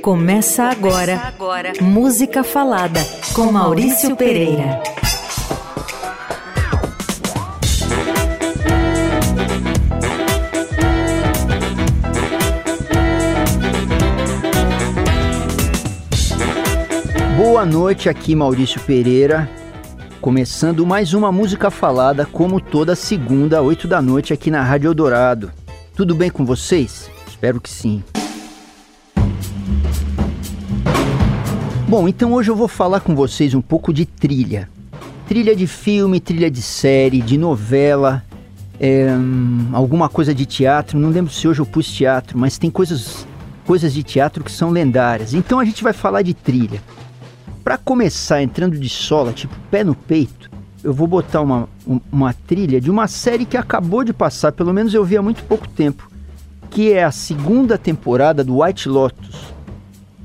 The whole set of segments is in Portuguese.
Começa agora, Começa agora. Música Falada com Maurício Pereira. Boa noite, aqui Maurício Pereira, começando mais uma música falada, como toda segunda, 8 da noite, aqui na Rádio Eldorado. Tudo bem com vocês? Espero que sim. Bom, então hoje eu vou falar com vocês um pouco de trilha. Trilha de filme, trilha de série, de novela, é, alguma coisa de teatro. Não lembro se hoje eu pus teatro, mas tem coisas, coisas de teatro que são lendárias. Então a gente vai falar de trilha. Para começar entrando de sola, tipo pé no peito, eu vou botar uma, uma trilha de uma série que acabou de passar, pelo menos eu vi há muito pouco tempo, que é a segunda temporada do White Lotus.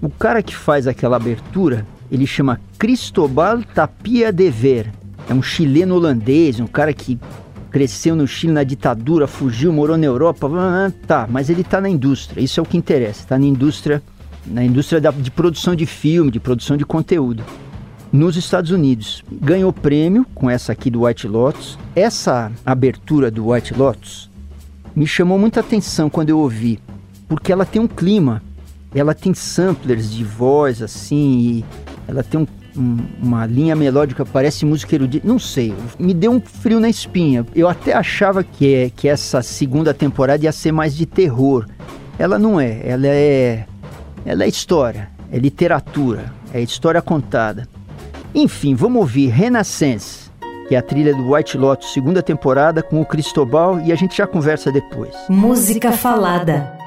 O cara que faz aquela abertura, ele chama Cristobal Tapia de Ver. É um chileno holandês, um cara que cresceu no Chile na ditadura, fugiu, morou na Europa. Tá, mas ele está na indústria, isso é o que interessa. Está na indústria, na indústria da, de produção de filme, de produção de conteúdo. Nos Estados Unidos. Ganhou prêmio com essa aqui do White Lotus. Essa abertura do White Lotus me chamou muita atenção quando eu ouvi, porque ela tem um clima ela tem samplers de voz assim, ela tem um, um, uma linha melódica, parece música erudita, não sei, me deu um frio na espinha. Eu até achava que, é, que essa segunda temporada ia ser mais de terror. Ela não é, ela é, ela é história, é literatura, é história contada. Enfim, vamos ouvir Renaissance, que é a trilha do White Lotus, segunda temporada, com o Cristobal, e a gente já conversa depois. Música falada.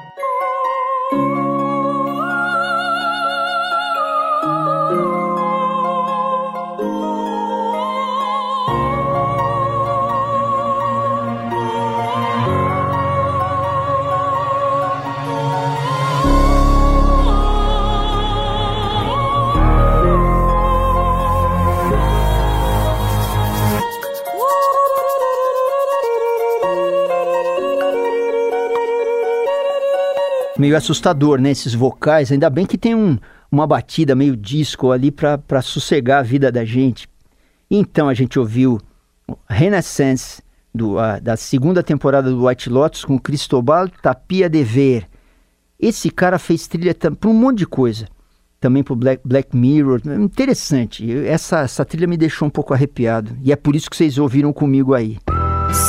Meio assustador, né? Esses vocais. Ainda bem que tem um, uma batida meio disco ali para sossegar a vida da gente. Então a gente ouviu Renaissance, do, a, da segunda temporada do White Lotus, com Cristobal Tapia de Ver. Esse cara fez trilha para um monte de coisa. Também para Black, Black Mirror. Interessante. Essa, essa trilha me deixou um pouco arrepiado. E é por isso que vocês ouviram comigo aí.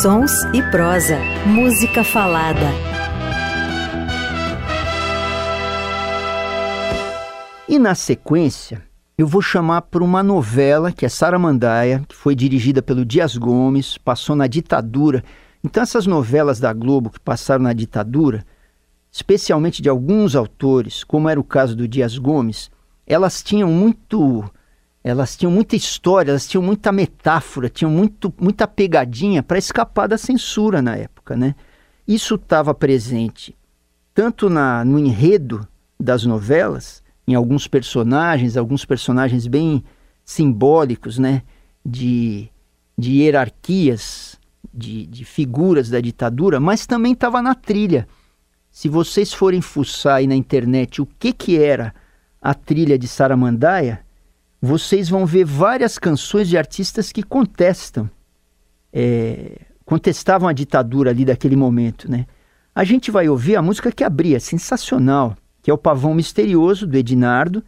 Sons e prosa. Música falada. E na sequência, eu vou chamar para uma novela que é Saramandaia, que foi dirigida pelo Dias Gomes, passou na ditadura. Então essas novelas da Globo que passaram na ditadura, especialmente de alguns autores, como era o caso do Dias Gomes, elas tinham muito elas tinham muita história, elas tinham muita metáfora, tinham muito, muita pegadinha para escapar da censura na época, né? Isso estava presente tanto na, no enredo das novelas, em alguns personagens, alguns personagens bem simbólicos, né? De, de hierarquias, de, de figuras da ditadura, mas também estava na trilha. Se vocês forem fuçar aí na internet o que, que era a trilha de Saramandaia, vocês vão ver várias canções de artistas que contestam, é, contestavam a ditadura ali daquele momento, né? A gente vai ouvir a música que abria, sensacional que é o pavão misterioso do Edinardo.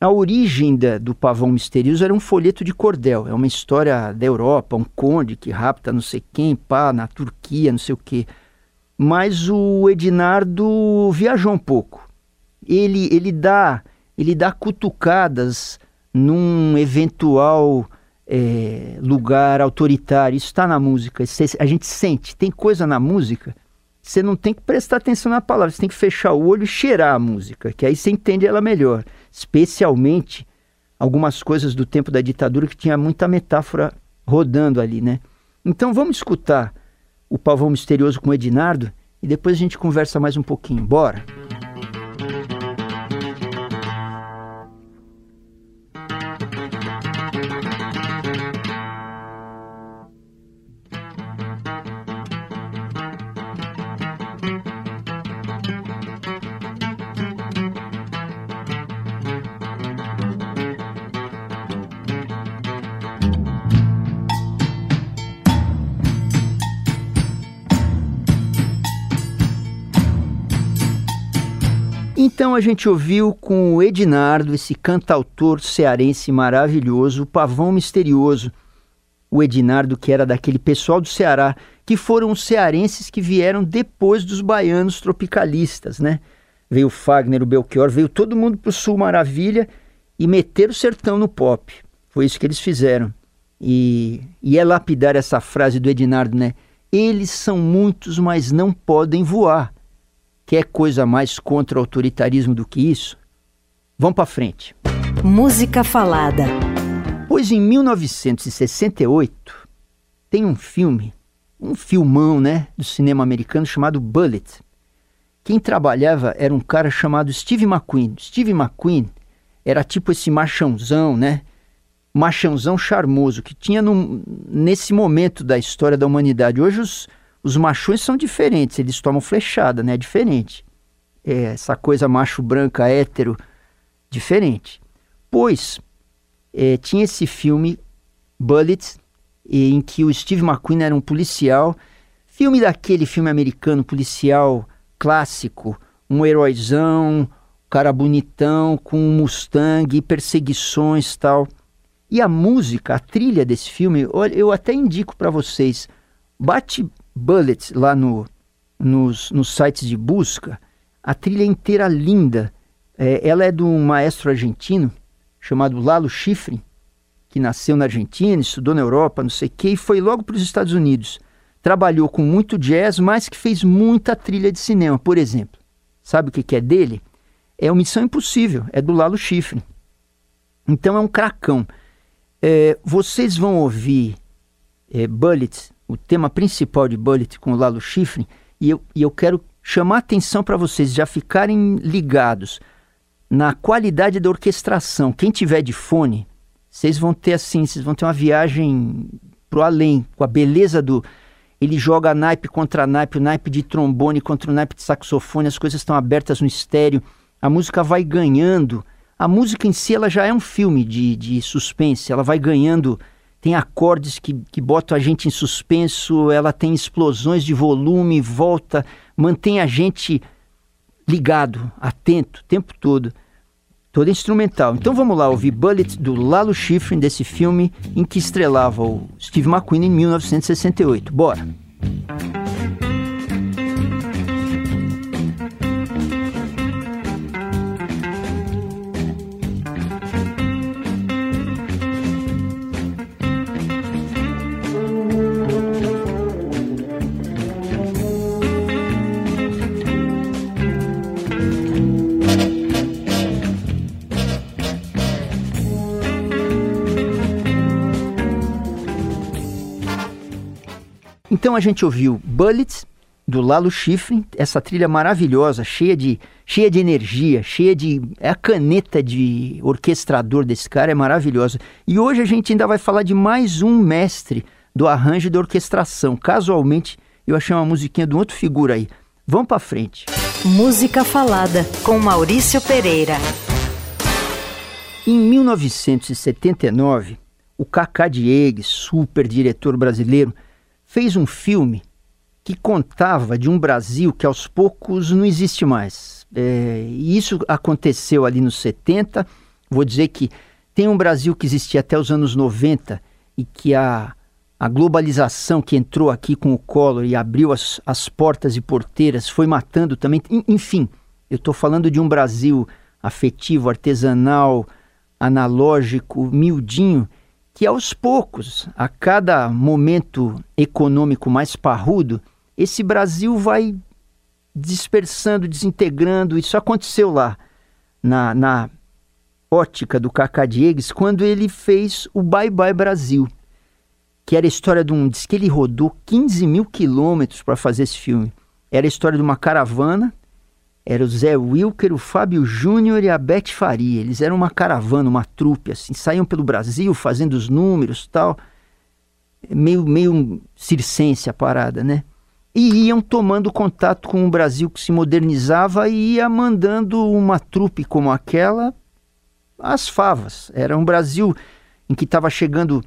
A origem da, do pavão misterioso era um folheto de cordel. É uma história da Europa, um conde que rapta não sei quem, pá, na Turquia, não sei o quê. Mas o Edinardo viajou um pouco. Ele, ele dá ele dá cutucadas num eventual é, lugar autoritário. Isso está na música. A gente sente. Tem coisa na música você não tem que prestar atenção na palavra, você tem que fechar o olho e cheirar a música, que aí você entende ela melhor. Especialmente algumas coisas do tempo da ditadura que tinha muita metáfora rodando ali, né? Então vamos escutar o Pavão Misterioso com o Edinardo e depois a gente conversa mais um pouquinho. Bora! Então a gente ouviu com o Ednardo, esse cantautor cearense maravilhoso, o Pavão Misterioso. O Ednardo, que era daquele pessoal do Ceará, que foram os cearenses que vieram depois dos baianos tropicalistas, né? Veio o Fagner, o Belchior, veio todo mundo para o Sul Maravilha e meter o sertão no pop. Foi isso que eles fizeram. E, e é lapidar essa frase do Ednardo, né? Eles são muitos, mas não podem voar. Quer coisa mais contra o autoritarismo do que isso? Vamos para frente. Música falada. Pois em 1968 tem um filme, um filmão, né, do cinema americano chamado Bullet. Quem trabalhava era um cara chamado Steve McQueen. Steve McQueen era tipo esse machãozão, né? Machãozão charmoso que tinha no, nesse momento da história da humanidade. Hoje os, os machões são diferentes, eles tomam flechada, né? É diferente. É, essa coisa macho branca, hétero, diferente. Pois é, tinha esse filme, Bullets, em que o Steve McQueen era um policial. Filme daquele filme americano policial clássico, um heróizão, cara bonitão, com um Mustang, perseguições tal. E a música, a trilha desse filme, eu até indico para vocês. Bate Bullets lá no, nos, nos sites de busca, a trilha inteira linda. É, ela é de um maestro argentino chamado Lalo Schifrin, que nasceu na Argentina, estudou na Europa, não sei o quê, e foi logo para os Estados Unidos. Trabalhou com muito jazz, mas que fez muita trilha de cinema, por exemplo. Sabe o que, que é dele? É o Missão Impossível, é do Lalo Schifrin. Então é um cracão. É, vocês vão ouvir é, Bullets o tema principal de Bullet com o Lalo Schifrin, e eu, e eu quero chamar atenção para vocês já ficarem ligados na qualidade da orquestração. Quem tiver de fone, vocês vão ter assim, vocês vão ter uma viagem pro além, com a beleza do ele joga naipe contra naipe, o naipe de trombone contra o naipe de saxofone, as coisas estão abertas no estéreo, a música vai ganhando. A música em si ela já é um filme de, de suspense, ela vai ganhando tem acordes que, que botam a gente em suspenso, ela tem explosões de volume, volta, mantém a gente ligado, atento, o tempo todo. Toda instrumental. Então vamos lá ouvir Bullet do Lalo Schifrin, desse filme em que estrelava o Steve McQueen em 1968. Bora! Então a gente ouviu Bullets, do Lalo Schifrin, essa trilha maravilhosa, cheia de, cheia de energia, cheia de. É a caneta de orquestrador desse cara, é maravilhosa. E hoje a gente ainda vai falar de mais um mestre do arranjo e da orquestração. Casualmente, eu achei uma musiquinha de um outro figura aí. Vamos para frente. Música Falada, com Maurício Pereira. Em 1979, o Cacá Diegues, super diretor brasileiro, fez um filme que contava de um Brasil que aos poucos não existe mais. É, e isso aconteceu ali nos 70. Vou dizer que tem um Brasil que existia até os anos 90 e que a, a globalização que entrou aqui com o Collor e abriu as, as portas e porteiras foi matando também. Enfim, eu estou falando de um Brasil afetivo, artesanal, analógico, miudinho, que aos poucos, a cada momento econômico mais parrudo, esse Brasil vai dispersando, desintegrando. Isso aconteceu lá na, na ótica do Cacá Diegues quando ele fez o Bye Bye Brasil, que era a história de um. Diz que ele rodou 15 mil quilômetros para fazer esse filme. Era a história de uma caravana era o Zé Wilker, o Fábio Júnior e a Beth Faria. Eles eram uma caravana, uma trupe, assim, saíam pelo Brasil fazendo os números tal. Meio, meio circense a parada, né? E iam tomando contato com um Brasil que se modernizava e ia mandando uma trupe como aquela às favas. Era um Brasil em que estava chegando,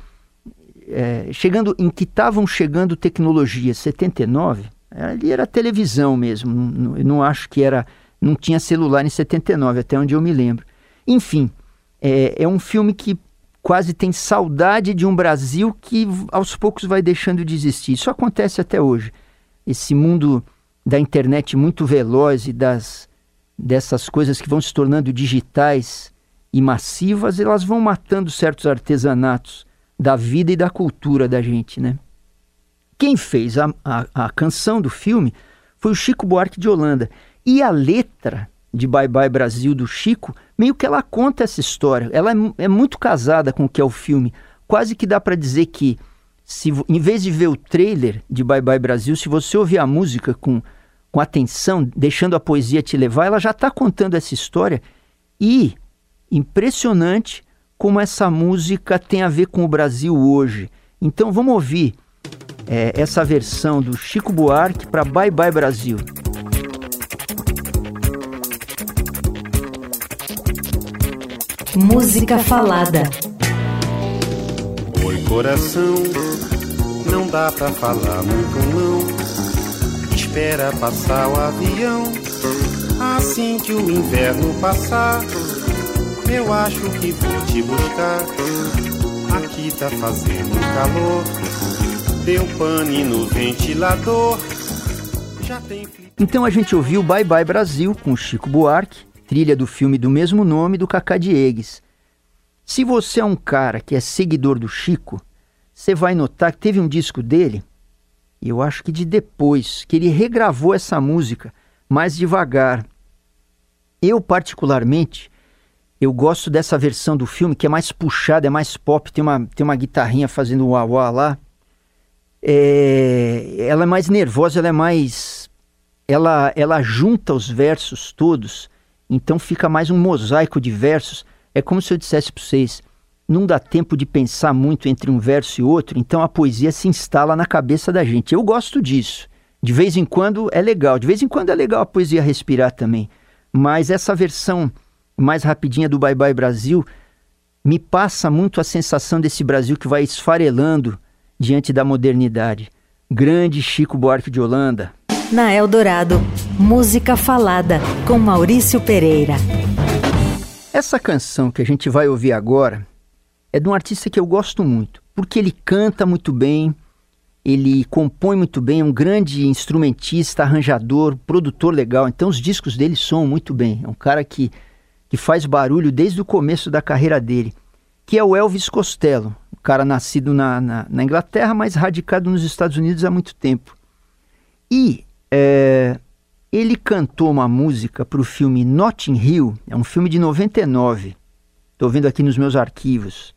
é, chegando, em que estavam chegando tecnologias. 79 Ali era televisão mesmo, não, não acho que era Não tinha celular em 79, até onde eu me lembro. Enfim, é, é um filme que quase tem saudade de um Brasil que aos poucos vai deixando de existir. Isso acontece até hoje. Esse mundo da internet muito veloz e das dessas coisas que vão se tornando digitais e massivas, elas vão matando certos artesanatos da vida e da cultura da gente, né? Quem fez a, a, a canção do filme foi o Chico Buarque de Holanda. E a letra de Bye Bye Brasil do Chico, meio que ela conta essa história. Ela é, é muito casada com o que é o filme. Quase que dá para dizer que, se, em vez de ver o trailer de Bye Bye Brasil, se você ouvir a música com, com atenção, deixando a poesia te levar, ela já está contando essa história. E impressionante como essa música tem a ver com o Brasil hoje. Então vamos ouvir é, essa versão do Chico Buarque para Bye Bye Brasil. Música falada. Oi, coração, não dá pra falar muito não. Espera passar o avião. Assim que o inverno passar, eu acho que vou te buscar. Aqui tá fazendo calor. Deu pane no ventilador. Tem. Então a gente ouviu Bye Bye Brasil com Chico Buarque trilha do filme do mesmo nome do Cacá Diegues. Se você é um cara que é seguidor do Chico, você vai notar que teve um disco dele, eu acho que de depois, que ele regravou essa música mais devagar. Eu, particularmente, eu gosto dessa versão do filme que é mais puxada, é mais pop, tem uma, tem uma guitarrinha fazendo uau, uau lá. É, ela é mais nervosa, ela é mais. Ela, ela junta os versos todos então fica mais um mosaico de versos. É como se eu dissesse para vocês: não dá tempo de pensar muito entre um verso e outro, então a poesia se instala na cabeça da gente. Eu gosto disso. De vez em quando é legal, de vez em quando é legal a poesia respirar também. Mas essa versão mais rapidinha do Bye Bye Brasil me passa muito a sensação desse Brasil que vai esfarelando diante da modernidade. Grande Chico Buarque de Holanda, na Eldorado, música falada com Maurício Pereira. Essa canção que a gente vai ouvir agora é de um artista que eu gosto muito, porque ele canta muito bem, ele compõe muito bem, é um grande instrumentista, arranjador, produtor legal. Então os discos dele soam muito bem. É um cara que, que faz barulho desde o começo da carreira dele, que é o Elvis Costello, cara nascido na, na, na Inglaterra, mas radicado nos Estados Unidos há muito tempo. E é, ele cantou uma música para o filme Notting Hill, é um filme de 99, estou vendo aqui nos meus arquivos,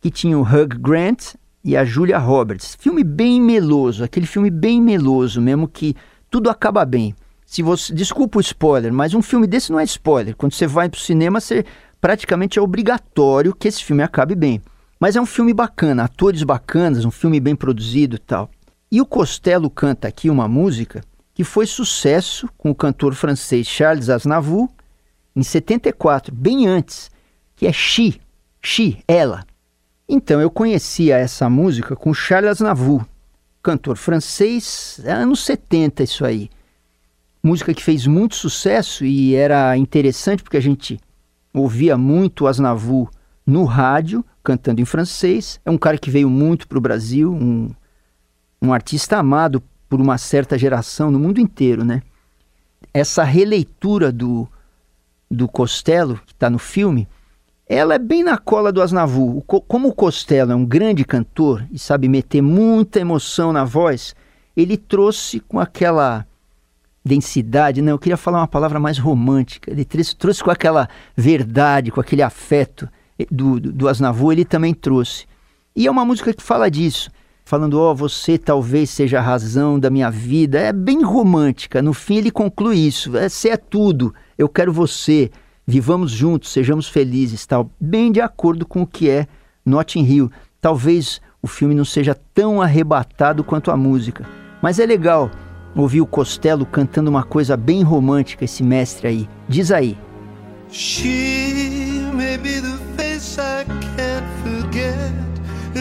que tinha o Hugh Grant e a Julia Roberts. Filme bem meloso, aquele filme bem meloso mesmo que tudo acaba bem. Se você, desculpa o spoiler, mas um filme desse não é spoiler. Quando você vai para o cinema, você praticamente é obrigatório que esse filme acabe bem. Mas é um filme bacana, atores bacanas, um filme bem produzido e tal. E o Costello canta aqui uma música que foi sucesso com o cantor francês Charles Aznavour em 74, bem antes, que é She, She, ela. Então eu conhecia essa música com Charles Aznavour, cantor francês, anos 70 isso aí. Música que fez muito sucesso e era interessante porque a gente ouvia muito Aznavour no rádio, cantando em francês. É um cara que veio muito para o Brasil, um, um artista amado por uma certa geração no mundo inteiro, né? Essa releitura do, do Costello, que está no filme, ela é bem na cola do Asnavu. Como o Costello é um grande cantor e sabe meter muita emoção na voz, ele trouxe com aquela densidade, né? Eu queria falar uma palavra mais romântica. Ele trouxe, trouxe com aquela verdade, com aquele afeto do, do, do ele também trouxe. E é uma música que fala disso falando: Ó, oh, você talvez seja a razão da minha vida. É bem romântica. No fim, ele conclui isso: você é tudo, eu quero você, vivamos juntos, sejamos felizes, tal. Bem de acordo com o que é Notting Hill. Talvez o filme não seja tão arrebatado quanto a música, mas é legal ouvir o Costello cantando uma coisa bem romântica, esse mestre aí. Diz aí. She may be the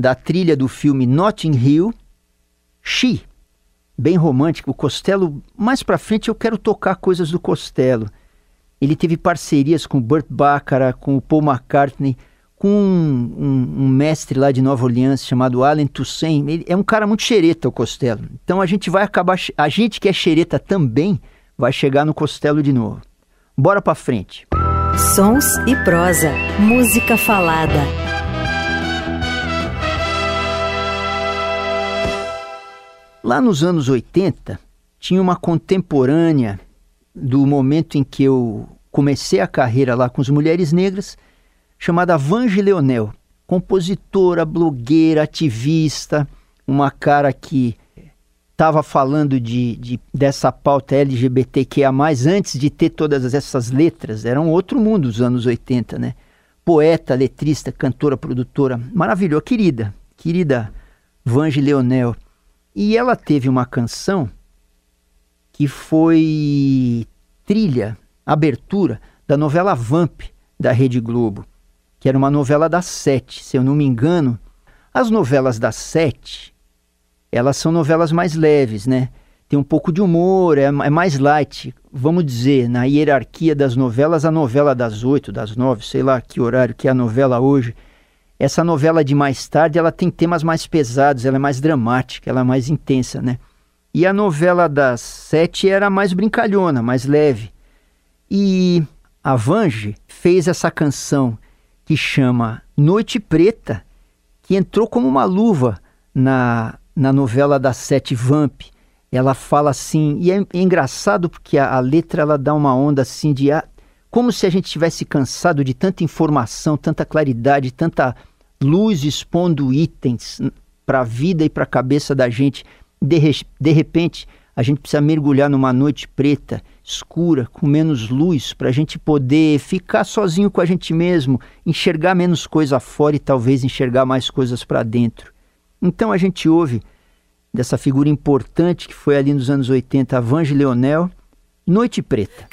da trilha do filme Notting Hill, She, bem romântico. O Costello, mais pra frente eu quero tocar coisas do Costello. Ele teve parcerias com Burt Bacharach, com o Paul McCartney, com um, um, um, mestre lá de Nova Orleans chamado Alan Toussaint. Ele é um cara muito xereta, o Costello. Então a gente vai acabar. A gente que é xereta também vai chegar no Costello de novo. Bora pra frente. Sons e prosa. Música falada. Lá nos anos 80, tinha uma contemporânea do momento em que eu comecei a carreira lá com as mulheres negras, chamada Vange Leonel, compositora, blogueira, ativista, uma cara que estava falando de, de, dessa pauta LGBTQIA+, antes de ter todas essas letras, era um outro mundo os anos 80, né? Poeta, letrista, cantora, produtora, maravilhosa, querida, querida Vange Leonel. E ela teve uma canção que foi trilha, abertura da novela Vamp da Rede Globo, que era uma novela das sete, se eu não me engano. As novelas das sete, elas são novelas mais leves, né? Tem um pouco de humor, é, é mais light. Vamos dizer, na hierarquia das novelas, a novela das oito, das nove, sei lá que horário que é a novela hoje essa novela de mais tarde, ela tem temas mais pesados, ela é mais dramática, ela é mais intensa, né? E a novela das sete era mais brincalhona, mais leve. E a Vange fez essa canção que chama Noite Preta, que entrou como uma luva na, na novela das sete Vamp. Ela fala assim, e é, é engraçado porque a, a, letra ela dá uma onda assim de ah, como se a gente tivesse cansado de tanta informação, tanta claridade, tanta luz expondo itens para a vida e para a cabeça da gente. De, de repente, a gente precisa mergulhar numa noite preta, escura, com menos luz, para a gente poder ficar sozinho com a gente mesmo, enxergar menos coisa fora e talvez enxergar mais coisas para dentro. Então a gente ouve dessa figura importante que foi ali nos anos 80, a Vange Leonel, Noite Preta.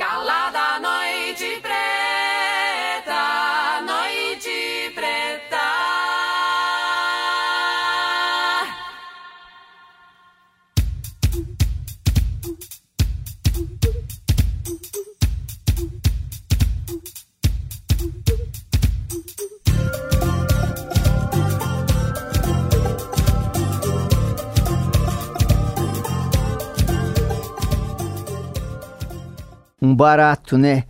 Um barato, né?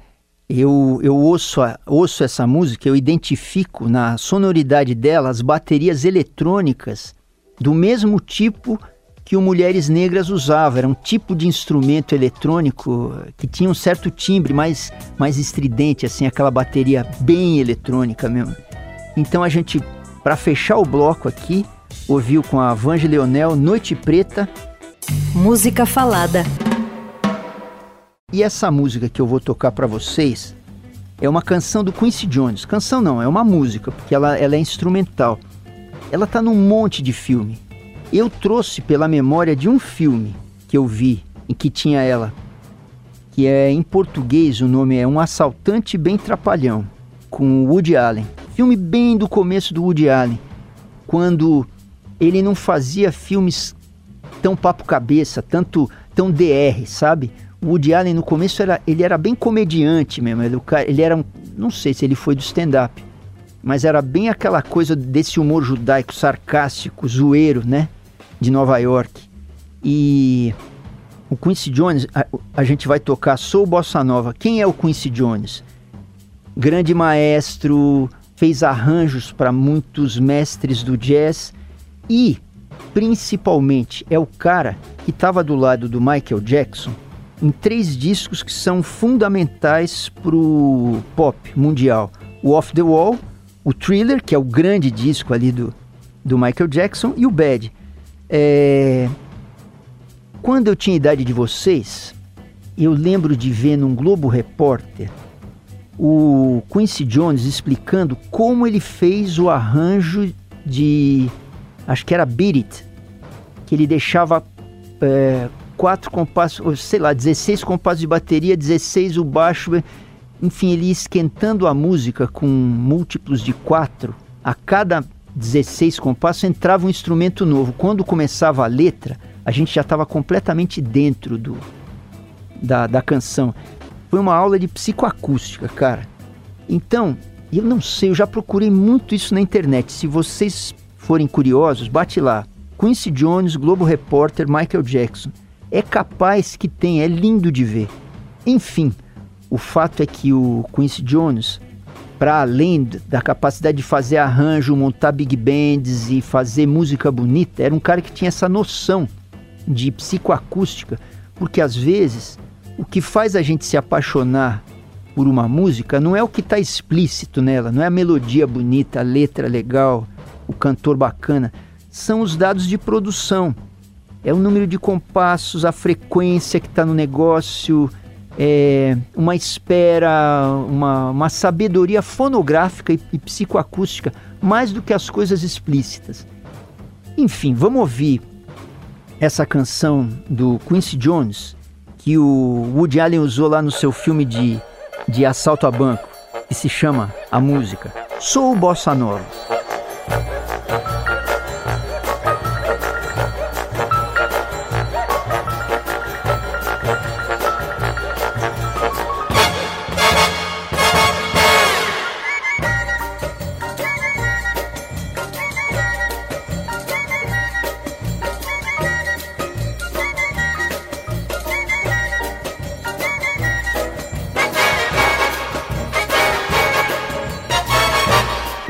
Eu, eu ouço, ouço essa música, eu identifico na sonoridade dela as baterias eletrônicas do mesmo tipo que o Mulheres Negras usava. Era um tipo de instrumento eletrônico que tinha um certo timbre mais, mais estridente, assim, aquela bateria bem eletrônica mesmo. Então a gente, para fechar o bloco aqui, ouviu com a Vange Leonel Noite Preta. Música falada. E essa música que eu vou tocar para vocês é uma canção do Quincy Jones. Canção não, é uma música, porque ela, ela é instrumental. Ela tá num monte de filme. Eu trouxe pela memória de um filme que eu vi em que tinha ela, que é em português o nome é Um Assaltante Bem Trapalhão, com Woody Allen. Filme bem do começo do Woody Allen, quando ele não fazia filmes tão papo cabeça, tanto tão DR, sabe? O Woody Allen no começo era, ele era bem comediante mesmo. Ele, ele era um, não sei se ele foi do stand-up, mas era bem aquela coisa desse humor judaico, sarcástico, zoeiro, né? De Nova York. E o Quincy Jones, a, a gente vai tocar Sou Bossa Nova. Quem é o Quincy Jones? Grande maestro, fez arranjos para muitos mestres do jazz e, principalmente, é o cara que estava do lado do Michael Jackson em três discos que são fundamentais para o pop mundial: o Off the Wall, o Thriller, que é o grande disco ali do, do Michael Jackson, e o Bad. É... Quando eu tinha idade de vocês, eu lembro de ver num Globo Repórter o Quincy Jones explicando como ele fez o arranjo de. Acho que era Beat It, que ele deixava é, quatro compassos, sei lá, 16 compassos de bateria, 16 o baixo, enfim, ele ia esquentando a música com múltiplos de quatro. A cada 16 compassos entrava um instrumento novo. Quando começava a letra, a gente já estava completamente dentro do, da, da canção. Foi uma aula de psicoacústica, cara. Então, eu não sei, eu já procurei muito isso na internet. Se vocês forem curiosos, bate lá. Quincy Jones, Globo Repórter, Michael Jackson. É capaz que tem, é lindo de ver. Enfim, o fato é que o Quincy Jones, para além da capacidade de fazer arranjo, montar big bands e fazer música bonita, era um cara que tinha essa noção de psicoacústica, porque às vezes o que faz a gente se apaixonar por uma música não é o que está explícito nela, não é a melodia bonita, a letra legal, o cantor bacana, são os dados de produção. É o número de compassos, a frequência que está no negócio, é uma espera, uma, uma sabedoria fonográfica e, e psicoacústica, mais do que as coisas explícitas. Enfim, vamos ouvir essa canção do Quincy Jones, que o Woody Allen usou lá no seu filme de, de assalto a banco, que se chama a música Sou Bossa Nova.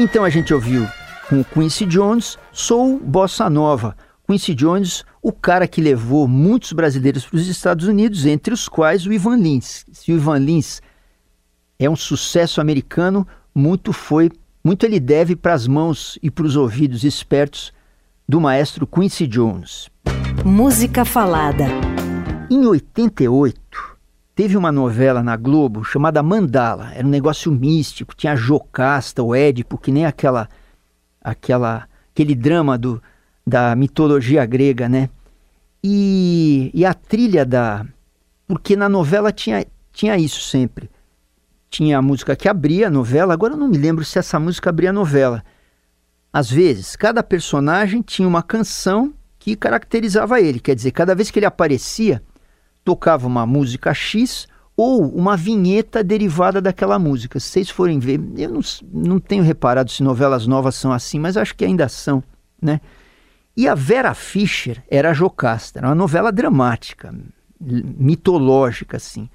Então a gente ouviu com Quincy Jones, Sou Bossa Nova. Quincy Jones, o cara que levou muitos brasileiros para os Estados Unidos, entre os quais o Ivan Lins. Se o Ivan Lins é um sucesso americano, muito foi, muito ele deve para as mãos e para os ouvidos espertos do maestro Quincy Jones. Música falada. Em 88, Teve uma novela na Globo chamada Mandala, era um negócio místico, tinha a Jocasta, o Édipo, que nem aquela, aquela, aquele drama do, da mitologia grega, né? E, e a trilha da. Porque na novela tinha, tinha isso sempre. Tinha a música que abria a novela, agora eu não me lembro se essa música abria a novela. Às vezes, cada personagem tinha uma canção que caracterizava ele, quer dizer, cada vez que ele aparecia, tocava uma música X ou uma vinheta derivada daquela música. Se vocês forem ver, eu não, não tenho reparado se novelas novas são assim, mas acho que ainda são, né? E a Vera Fischer era a Jocasta, era uma novela dramática, mitológica, assim.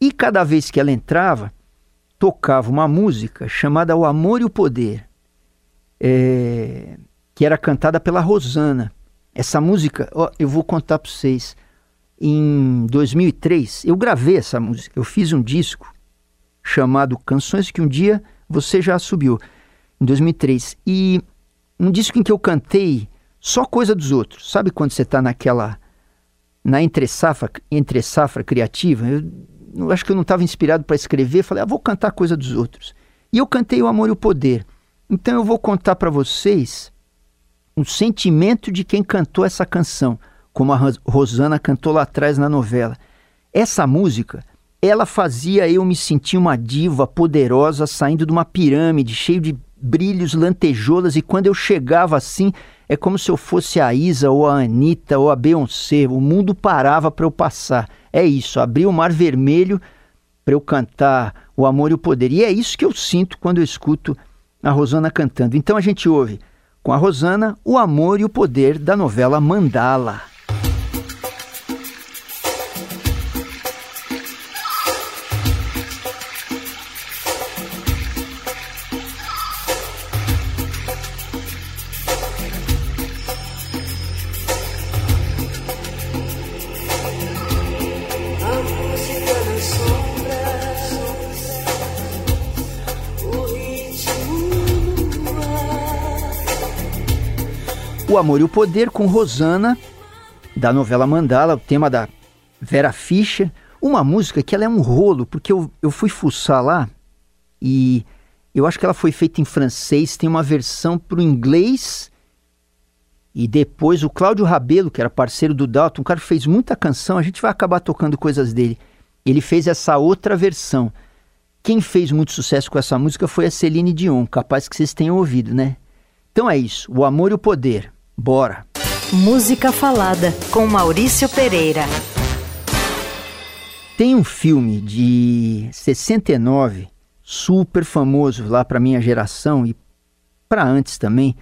E cada vez que ela entrava, tocava uma música chamada O Amor e o Poder, é, que era cantada pela Rosana. Essa música, ó, eu vou contar para vocês em 2003, eu gravei essa música. Eu fiz um disco chamado Canções que um dia você já subiu, em 2003. E um disco em que eu cantei só coisa dos outros. Sabe quando você está naquela na entre safra, entre safra criativa? Eu, acho que eu não estava inspirado para escrever, falei, ah, vou cantar coisa dos outros. E eu cantei O Amor e o Poder. Então eu vou contar para vocês o sentimento de quem cantou essa canção como a Rosana cantou lá atrás na novela. Essa música, ela fazia eu me sentir uma diva poderosa saindo de uma pirâmide, cheio de brilhos, lantejoulas, e quando eu chegava assim, é como se eu fosse a Isa ou a Anitta ou a Beyoncé. O mundo parava para eu passar. É isso, abrir o mar vermelho para eu cantar o amor e o poder. E é isso que eu sinto quando eu escuto a Rosana cantando. Então a gente ouve com a Rosana o amor e o poder da novela Mandala. O Amor e o Poder com Rosana, da novela Mandala, o tema da Vera Fischer. Uma música que ela é um rolo, porque eu, eu fui fuçar lá e eu acho que ela foi feita em francês, tem uma versão para o inglês e depois o Cláudio Rabelo, que era parceiro do Dalton, um cara que fez muita canção, a gente vai acabar tocando coisas dele. Ele fez essa outra versão. Quem fez muito sucesso com essa música foi a Celine Dion, capaz que vocês tenham ouvido, né? Então é isso, o amor e o poder. Bora! Música Falada, com Maurício Pereira. Tem um filme de 69, super famoso lá para minha geração e para antes também.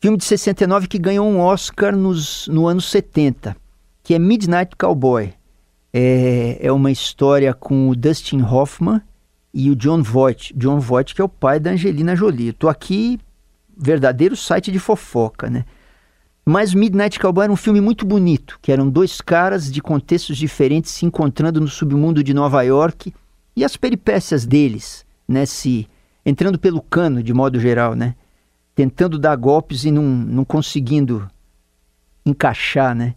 Filme de 69 que ganhou um Oscar nos, no ano 70, que é Midnight Cowboy. É, é uma história com o Dustin Hoffman e o John Voight. John Voight que é o pai da Angelina Jolie. Estou aqui, verdadeiro site de fofoca, né? Mas Midnight Cowboy era um filme muito bonito, que eram dois caras de contextos diferentes se encontrando no submundo de Nova York e as peripécias deles, né, se entrando pelo cano de modo geral, né, tentando dar golpes e não, não conseguindo encaixar, né.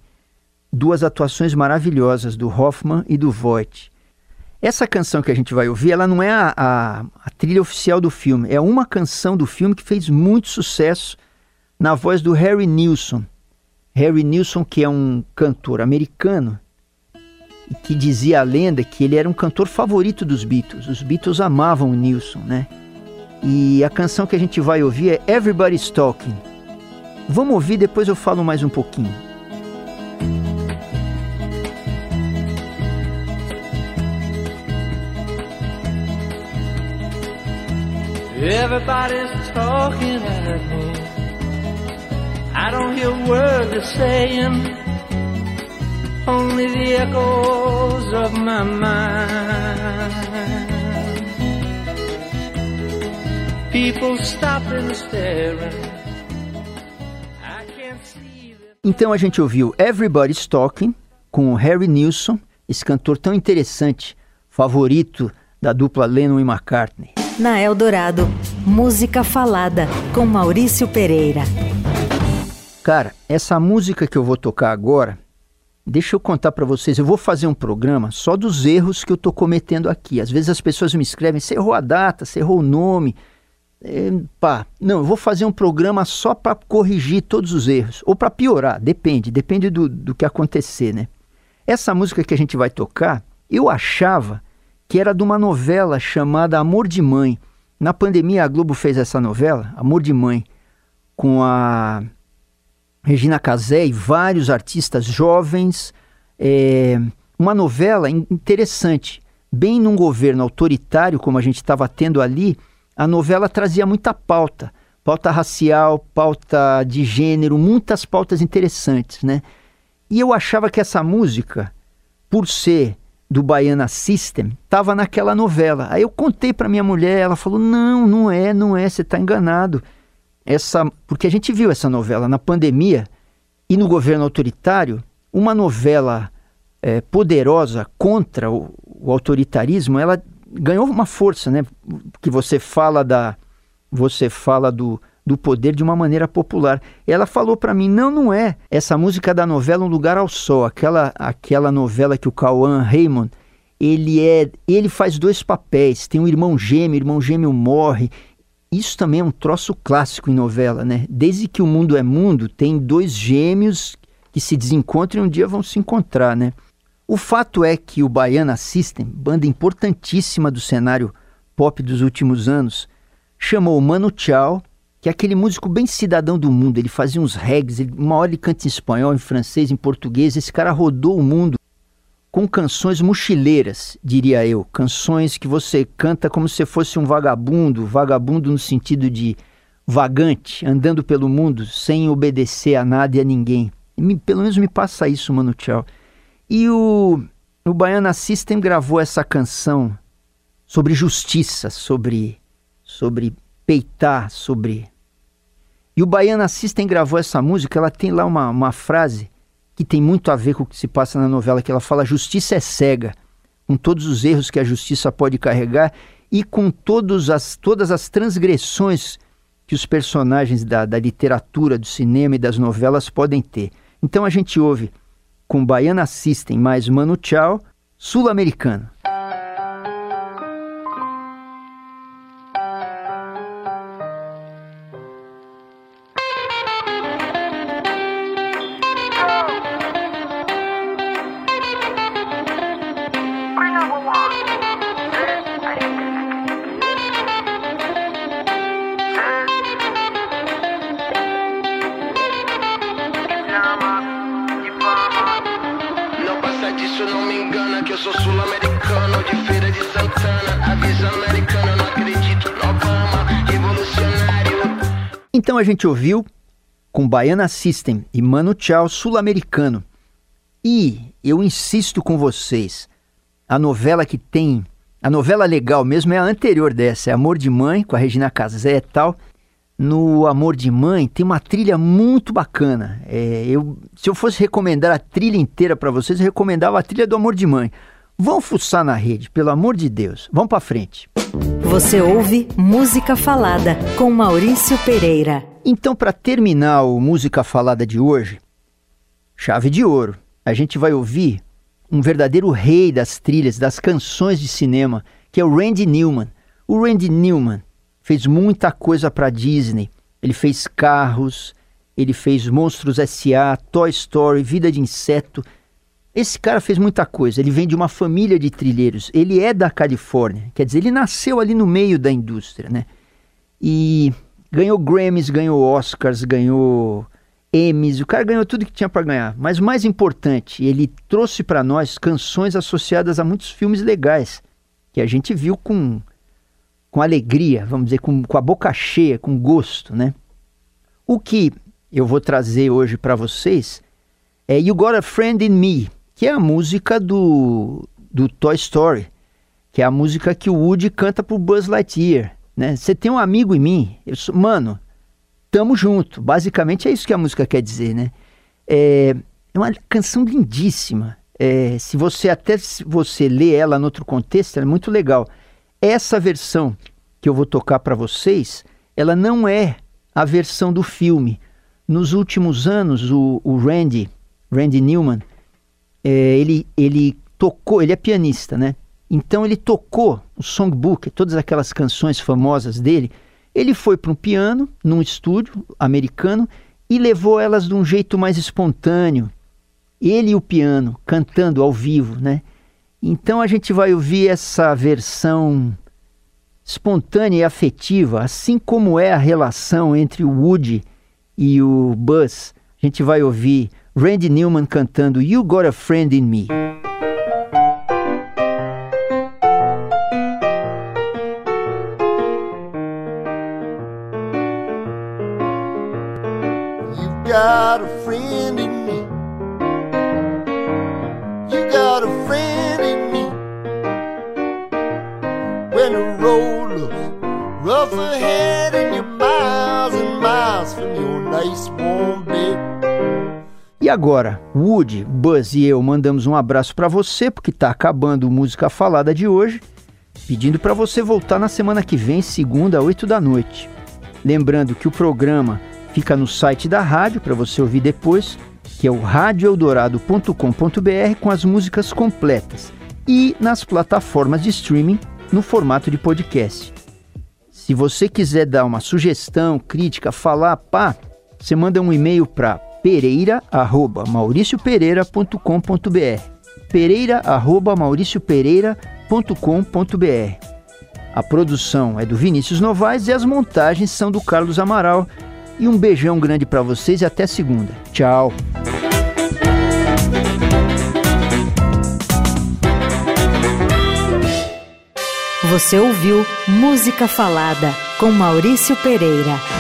Duas atuações maravilhosas do Hoffman e do Voight. Essa canção que a gente vai ouvir, ela não é a, a, a trilha oficial do filme, é uma canção do filme que fez muito sucesso na voz do Harry Nilsson. Harry Nilsson, que é um cantor americano, que dizia a lenda que ele era um cantor favorito dos Beatles. Os Beatles amavam o Nilsson, né? E a canção que a gente vai ouvir é Everybody's Talking. Vamos ouvir, depois eu falo mais um pouquinho. Everybody's talking a saying, only the echoes of my mind. People stopping staring. Então a gente ouviu Everybody's Talking com Harry Nilsson, esse cantor tão interessante, favorito da dupla Lennon e McCartney. Na Eldorado, música falada com Maurício Pereira. Cara, essa música que eu vou tocar agora, deixa eu contar para vocês. Eu vou fazer um programa só dos erros que eu tô cometendo aqui. Às vezes as pessoas me escrevem: você errou a data, você errou o nome. É, pá, não, eu vou fazer um programa só para corrigir todos os erros. Ou para piorar, depende, depende do, do que acontecer, né? Essa música que a gente vai tocar, eu achava que era de uma novela chamada Amor de Mãe. Na pandemia, a Globo fez essa novela, Amor de Mãe, com a Regina Casé e vários artistas jovens. É, uma novela interessante. Bem num governo autoritário, como a gente estava tendo ali, a novela trazia muita pauta. Pauta racial, pauta de gênero, muitas pautas interessantes, né? E eu achava que essa música, por ser do Baiana System, estava naquela novela. Aí eu contei para minha mulher, ela falou: "Não, não é, não é, você está enganado" essa. Porque a gente viu essa novela na pandemia e no governo autoritário, uma novela é, poderosa contra o, o, autoritarismo, ela ganhou uma força, né? Que você fala da. Você fala do, do poder de uma maneira popular. Ela falou para mim: não, não é. Essa música da novela Um Lugar ao Sol, aquela, aquela novela que o Cauã Raymond ele é ele faz dois papéis tem um irmão gêmeo o irmão gêmeo morre isso também é um troço clássico em novela, né? Desde que o mundo é mundo, tem dois gêmeos que se desencontram e um dia vão se encontrar, né? O fato é que o Baiana System, banda importantíssima do cenário pop dos últimos anos, chamou o Mano Chao, que é aquele músico bem cidadão do mundo. Ele fazia uns regs, ele, uma hora ele canta em espanhol, em francês, em português. Esse cara rodou o mundo com canções mochileiras, diria eu. Canções que você canta como se fosse um vagabundo, vagabundo no sentido de vagante, andando pelo mundo sem obedecer a nada e a ninguém. Me, pelo menos me passa isso, Mano Tchau. E o, o Baiana System gravou essa canção sobre justiça, sobre, sobre peitar, sobre. E o Baiana System gravou essa música, ela tem lá uma, uma frase que tem muito a ver com o que se passa na novela, que ela fala justiça é cega, com todos os erros que a justiça pode carregar e com todos as, todas as transgressões que os personagens da, da literatura, do cinema e das novelas podem ter. Então a gente ouve com Baiana System mais Mano Tchau, sul-americano. Então a gente ouviu com Baiana System e Mano Chao sul-americano. E eu insisto com vocês, a novela que tem, a novela legal mesmo é a anterior dessa, é Amor de Mãe, com a Regina Casé e tal. No Amor de Mãe tem uma trilha muito bacana. É, eu, se eu fosse recomendar a trilha inteira para vocês, eu recomendava a trilha do Amor de Mãe. Vão fuçar na rede, pelo amor de Deus. Vamos para frente. Você ouve Música Falada com Maurício Pereira. Então, para terminar o Música Falada de hoje, chave de ouro, a gente vai ouvir um verdadeiro rei das trilhas, das canções de cinema, que é o Randy Newman. O Randy Newman fez muita coisa para Disney. Ele fez Carros, ele fez Monstros S.A., Toy Story, Vida de Inseto. Esse cara fez muita coisa. Ele vem de uma família de trilheiros. Ele é da Califórnia. Quer dizer, ele nasceu ali no meio da indústria, né? E ganhou Grammys, ganhou Oscars, ganhou Emmys. O cara ganhou tudo que tinha para ganhar. Mas o mais importante, ele trouxe para nós canções associadas a muitos filmes legais que a gente viu com com alegria, vamos dizer, com, com a boca cheia, com gosto, né? O que eu vou trazer hoje para vocês é You Got a Friend in Me, que é a música do, do Toy Story, que é a música que o Woody canta pro Buzz Lightyear, né? Você tem um amigo em mim, eu sou, mano, tamo junto. Basicamente é isso que a música quer dizer, né? É, é uma canção lindíssima. É, se você até se você lê ela em outro contexto, ela é muito legal. Essa versão que eu vou tocar para vocês, ela não é a versão do filme. Nos últimos anos, o, o Randy, Randy Newman, é, ele, ele tocou, ele é pianista, né? Então ele tocou o songbook, todas aquelas canções famosas dele. Ele foi para um piano, num estúdio americano, e levou elas de um jeito mais espontâneo. Ele e o piano cantando ao vivo, né? Então a gente vai ouvir essa versão espontânea e afetiva, assim como é a relação entre o Woody e o Buzz. A gente vai ouvir Randy Newman cantando You Got a Friend in Me. You got a friend in me. You got a friend in me. When the road looks rough ahead and you're miles and miles from your nice warm bed. E agora, Woody, Buzz e eu mandamos um abraço para você, porque está acabando o Música Falada de hoje, pedindo para você voltar na semana que vem, segunda, 8 da noite. Lembrando que o programa fica no site da rádio para você ouvir depois, que é o radioeldorado.com.br com as músicas completas e nas plataformas de streaming no formato de podcast. Se você quiser dar uma sugestão, crítica, falar, pá, você manda um e-mail para pereira@mauriciopereira.com.br. pereira@mauriciopereira.com.br. A produção é do Vinícius Novaes e as montagens são do Carlos Amaral. E um beijão grande para vocês e até segunda. Tchau. Você ouviu Música Falada com Maurício Pereira.